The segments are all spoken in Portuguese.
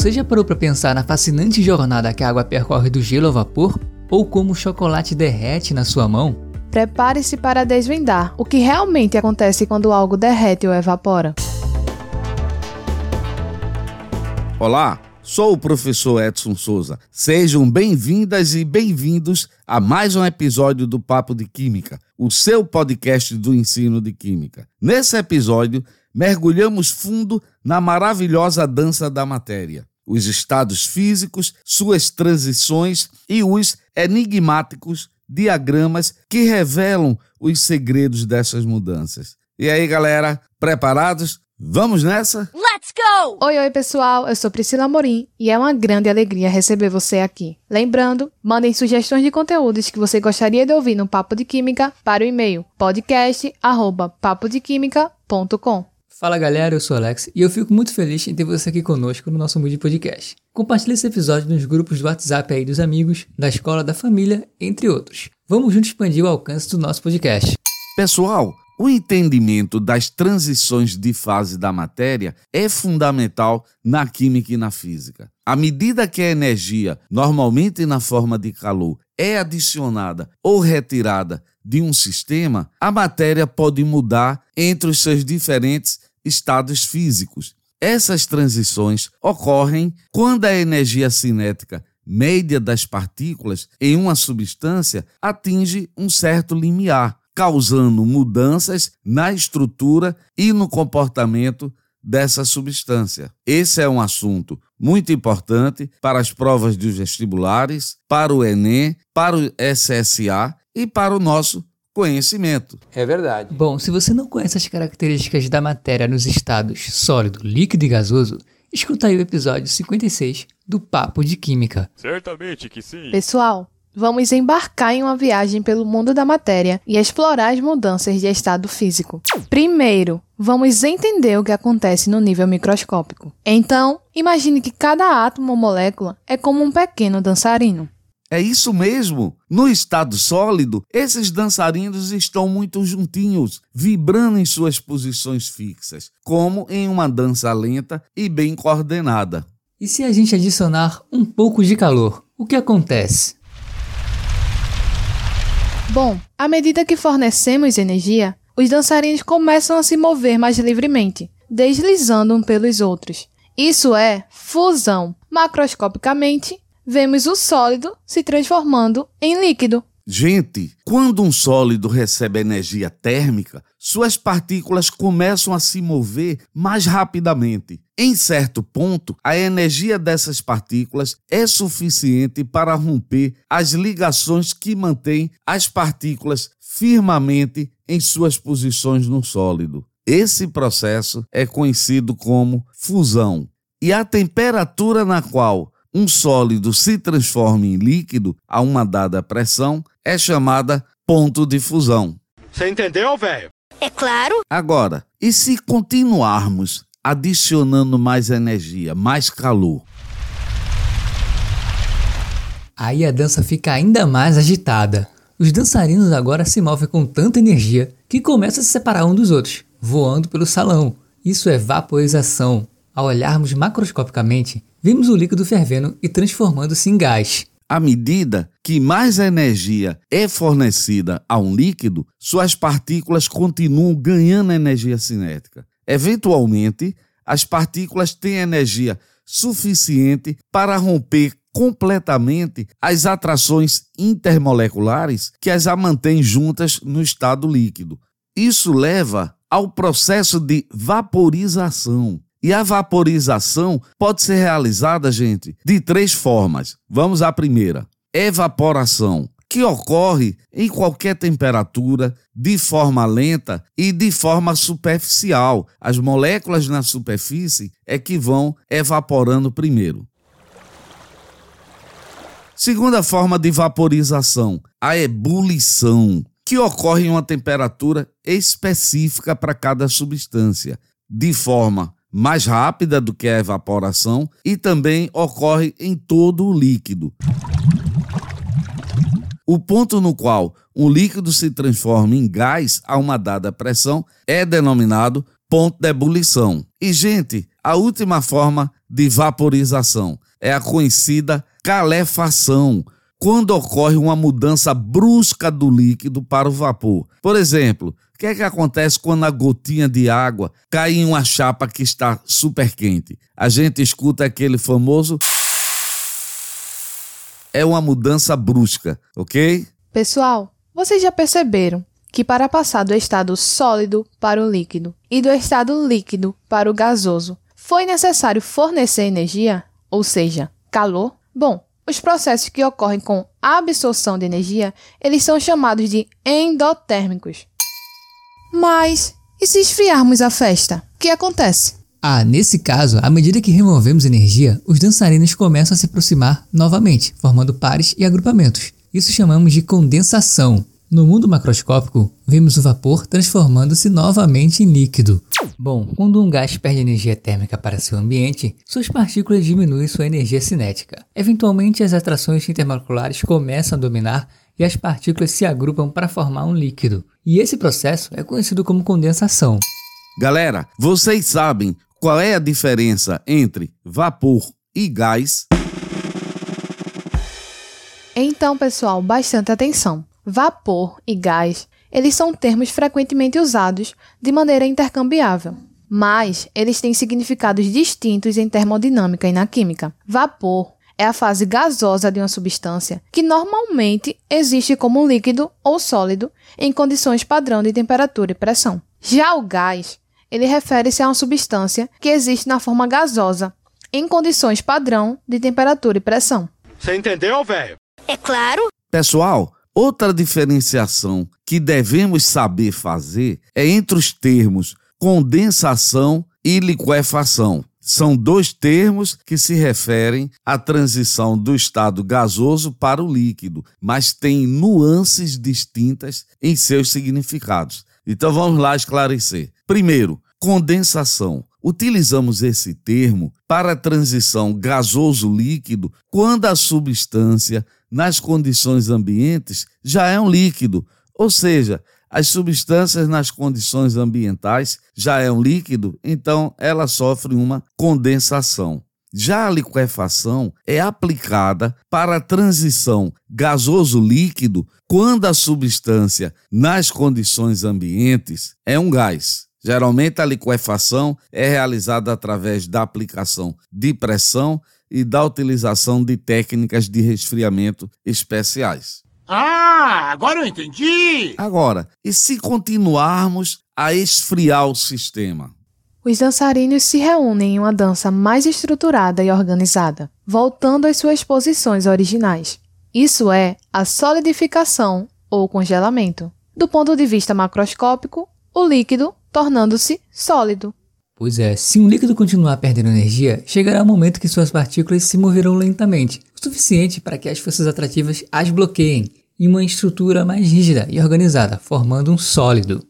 Você já parou para pensar na fascinante jornada que a água percorre do gelo ao vapor? Ou como o chocolate derrete na sua mão? Prepare-se para desvendar o que realmente acontece quando algo derrete ou evapora. Olá, sou o professor Edson Souza. Sejam bem-vindas e bem-vindos a mais um episódio do Papo de Química, o seu podcast do ensino de Química. Nesse episódio, mergulhamos fundo na maravilhosa dança da matéria, os estados físicos, suas transições e os enigmáticos diagramas que revelam os segredos dessas mudanças. E aí, galera, preparados? Vamos nessa? Let's go! Oi, oi, pessoal. Eu sou Priscila Morim e é uma grande alegria receber você aqui. Lembrando, mandem sugestões de conteúdos que você gostaria de ouvir no Papo de Química para o e-mail podcast@papodequimica.com. Fala galera, eu sou Alex e eu fico muito feliz em ter você aqui conosco no nosso Mood Podcast. Compartilhe esse episódio nos grupos do WhatsApp aí dos amigos, da escola, da família, entre outros. Vamos juntos expandir o alcance do nosso podcast. Pessoal, o entendimento das transições de fase da matéria é fundamental na química e na física. À medida que a energia, normalmente na forma de calor, é adicionada ou retirada de um sistema, a matéria pode mudar entre os seus diferentes estados físicos. Essas transições ocorrem quando a energia cinética média das partículas em uma substância atinge um certo limiar, causando mudanças na estrutura e no comportamento dessa substância. Esse é um assunto muito importante para as provas dos vestibulares, para o Enem, para o SSA e para o nosso conhecimento. É verdade. Bom, se você não conhece as características da matéria nos estados sólido, líquido e gasoso, escuta aí o episódio 56 do Papo de Química. Certamente que sim. Pessoal, vamos embarcar em uma viagem pelo mundo da matéria e explorar as mudanças de estado físico. Primeiro, vamos entender o que acontece no nível microscópico. Então, imagine que cada átomo ou molécula é como um pequeno dançarino. É isso mesmo. No estado sólido, esses dançarinos estão muito juntinhos, vibrando em suas posições fixas, como em uma dança lenta e bem coordenada. E se a gente adicionar um pouco de calor, o que acontece? Bom, à medida que fornecemos energia, os dançarinos começam a se mover mais livremente, deslizando um pelos outros. Isso é fusão. Macroscopicamente, vemos o sólido se transformando em líquido. Gente, quando um sólido recebe energia térmica, suas partículas começam a se mover mais rapidamente. Em certo ponto, a energia dessas partículas é suficiente para romper as ligações que mantêm as partículas firmemente em suas posições no sólido. Esse processo é conhecido como fusão. E a temperatura na qual um sólido se transforma em líquido a uma dada pressão é chamada ponto de fusão. Você entendeu, velho? É claro. Agora, e se continuarmos adicionando mais energia, mais calor? Aí a dança fica ainda mais agitada. Os dançarinos agora se movem com tanta energia que começam a se separar um dos outros, voando pelo salão. Isso é vaporização. Ao olharmos macroscopicamente, vimos o líquido fervendo e transformando-se em gás. À medida que mais energia é fornecida a um líquido, suas partículas continuam ganhando energia cinética. Eventualmente, as partículas têm energia suficiente para romper completamente as atrações intermoleculares que as mantêm juntas no estado líquido. Isso leva ao processo de vaporização. E a vaporização pode ser realizada, gente, de três formas. Vamos à primeira: evaporação, que ocorre em qualquer temperatura, de forma lenta e de forma superficial. As moléculas na superfície é que vão evaporando primeiro. Segunda forma de vaporização, a ebulição, que ocorre em uma temperatura específica para cada substância, de forma mais rápida do que a evaporação e também ocorre em todo o líquido. O ponto no qual um líquido se transforma em gás a uma dada pressão é denominado ponto de ebulição. E, gente, a última forma de vaporização é a conhecida calefação, quando ocorre uma mudança brusca do líquido para o vapor. Por exemplo, que é que acontece quando a gotinha de água cai em uma chapa que está super quente? A gente escuta aquele famoso é uma mudança brusca, ok? Pessoal, vocês já perceberam que para passar do estado sólido para o líquido e do estado líquido para o gasoso, foi necessário fornecer energia, ou seja, calor? Bom, os processos que ocorrem com absorção de energia, eles são chamados de endotérmicos. Mas e se esfriarmos a festa? O que acontece? Ah, nesse caso, à medida que removemos energia, os dançarinos começam a se aproximar novamente, formando pares e agrupamentos. Isso chamamos de condensação. No mundo macroscópico, vemos o vapor transformando-se novamente em líquido. Bom, quando um gás perde energia térmica para seu ambiente, suas partículas diminuem sua energia cinética. Eventualmente, as atrações intermoleculares começam a dominar e as partículas se agrupam para formar um líquido. E esse processo é conhecido como condensação. Galera, vocês sabem qual é a diferença entre vapor e gás? Então, pessoal, bastante atenção. Vapor e gás, eles são termos frequentemente usados de maneira intercambiável, mas eles têm significados distintos em termodinâmica e na química. Vapor é a fase gasosa de uma substância que normalmente existe como líquido ou sólido em condições padrão de temperatura e pressão. Já o gás, ele refere-se a uma substância que existe na forma gasosa em condições padrão de temperatura e pressão. Você entendeu, velho? É claro. Pessoal, outra diferenciação que devemos saber fazer é entre os termos condensação e liquefação. São dois termos que se referem à transição do estado gasoso para o líquido, mas têm nuances distintas em seus significados. Então vamos lá esclarecer. Primeiro, condensação. Utilizamos esse termo para a transição gasoso-líquido quando a substância, nas condições ambientes, já é um líquido, ou seja, as substâncias nas condições ambientais já é um líquido, então ela sofre uma condensação. Já a liquefação é aplicada para a transição gasoso-líquido quando a substância, nas condições ambientes, é um gás. Geralmente, a liquefação é realizada através da aplicação de pressão e da utilização de técnicas de resfriamento especiais. Ah, agora eu entendi! Agora, e se continuarmos a esfriar o sistema? Os dançarinos se reúnem em uma dança mais estruturada e organizada, voltando às suas posições originais. Isso é a solidificação ou congelamento. Do ponto de vista macroscópico, o líquido tornando-se sólido. Pois é, se um líquido continuar perdendo energia, chegará um momento que suas partículas se moverão lentamente, o suficiente para que as forças atrativas as bloqueiem em uma estrutura mais rígida e organizada, formando um sólido.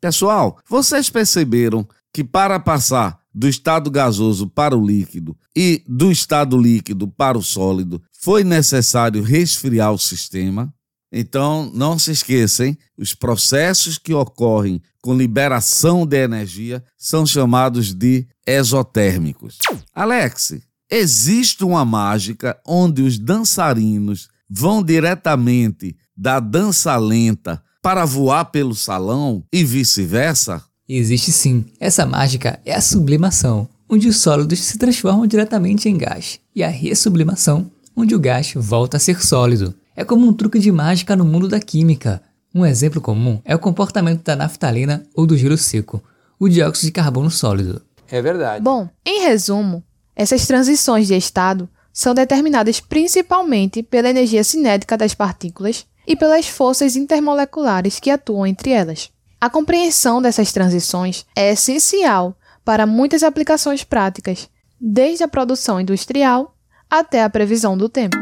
Pessoal, vocês perceberam que para passar do estado gasoso para o líquido e do estado líquido para o sólido foi necessário resfriar o sistema? Então, não se esqueçam, os processos que ocorrem com liberação de energia são chamados de exotérmicos. Alex, existe uma mágica onde os dançarinos vão diretamente da dança lenta para voar pelo salão e vice-versa? Existe sim. Essa mágica é a sublimação, onde os sólidos se transformam diretamente em gás, e a ressublimação, onde o gás volta a ser sólido. É como um truque de mágica no mundo da química. Um exemplo comum é o comportamento da naftalina ou do gelo seco, o dióxido de carbono sólido. É verdade. Bom, em resumo, essas transições de estado são determinadas principalmente pela energia cinética das partículas e pelas forças intermoleculares que atuam entre elas. A compreensão dessas transições é essencial para muitas aplicações práticas, desde a produção industrial até a previsão do tempo.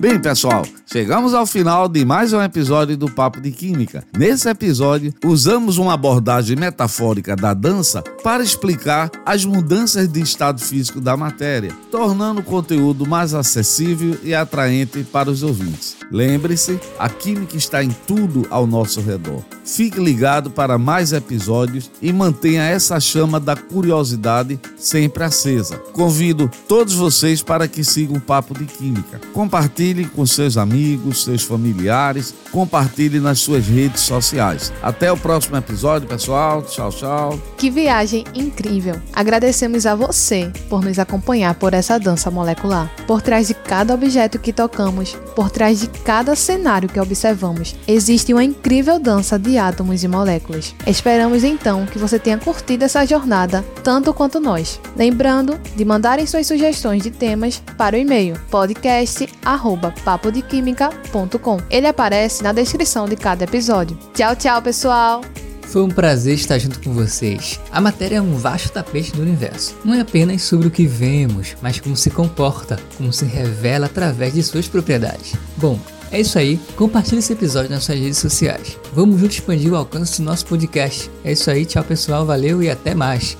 Bem, pessoal, Chegamos ao final de mais um episódio do Papo de Química. Nesse episódio, usamos uma abordagem metafórica da dança para explicar as mudanças de estado físico da matéria, tornando o conteúdo mais acessível e atraente para os ouvintes. Lembre-se, a química está em tudo ao nosso redor. Fique ligado para mais episódios e mantenha essa chama da curiosidade sempre acesa. Convido todos vocês para que sigam o Papo de Química. Compartilhe com seus amigos, seus familiares, compartilhe nas suas redes sociais. Até o próximo episódio, pessoal. Tchau, tchau. Que viagem incrível! Agradecemos a você por nos acompanhar por essa dança molecular. Por trás de cada objeto que tocamos, por trás de cada cenário que observamos, existe uma incrível dança de átomos e moléculas. Esperamos então que você tenha curtido essa jornada tanto quanto nós. Lembrando de mandarem suas sugestões de temas para o e-mail Ele aparece na descrição de cada episódio. Tchau, tchau, pessoal. Foi um prazer estar junto com vocês. A matéria é um vasto tapete do universo. Não é apenas sobre o que vemos, mas como se comporta, como se revela através de suas propriedades. Bom, é isso aí, compartilhe esse episódio nas suas redes sociais. Vamos juntos expandir o alcance do nosso podcast. É isso aí, tchau pessoal, valeu e até mais.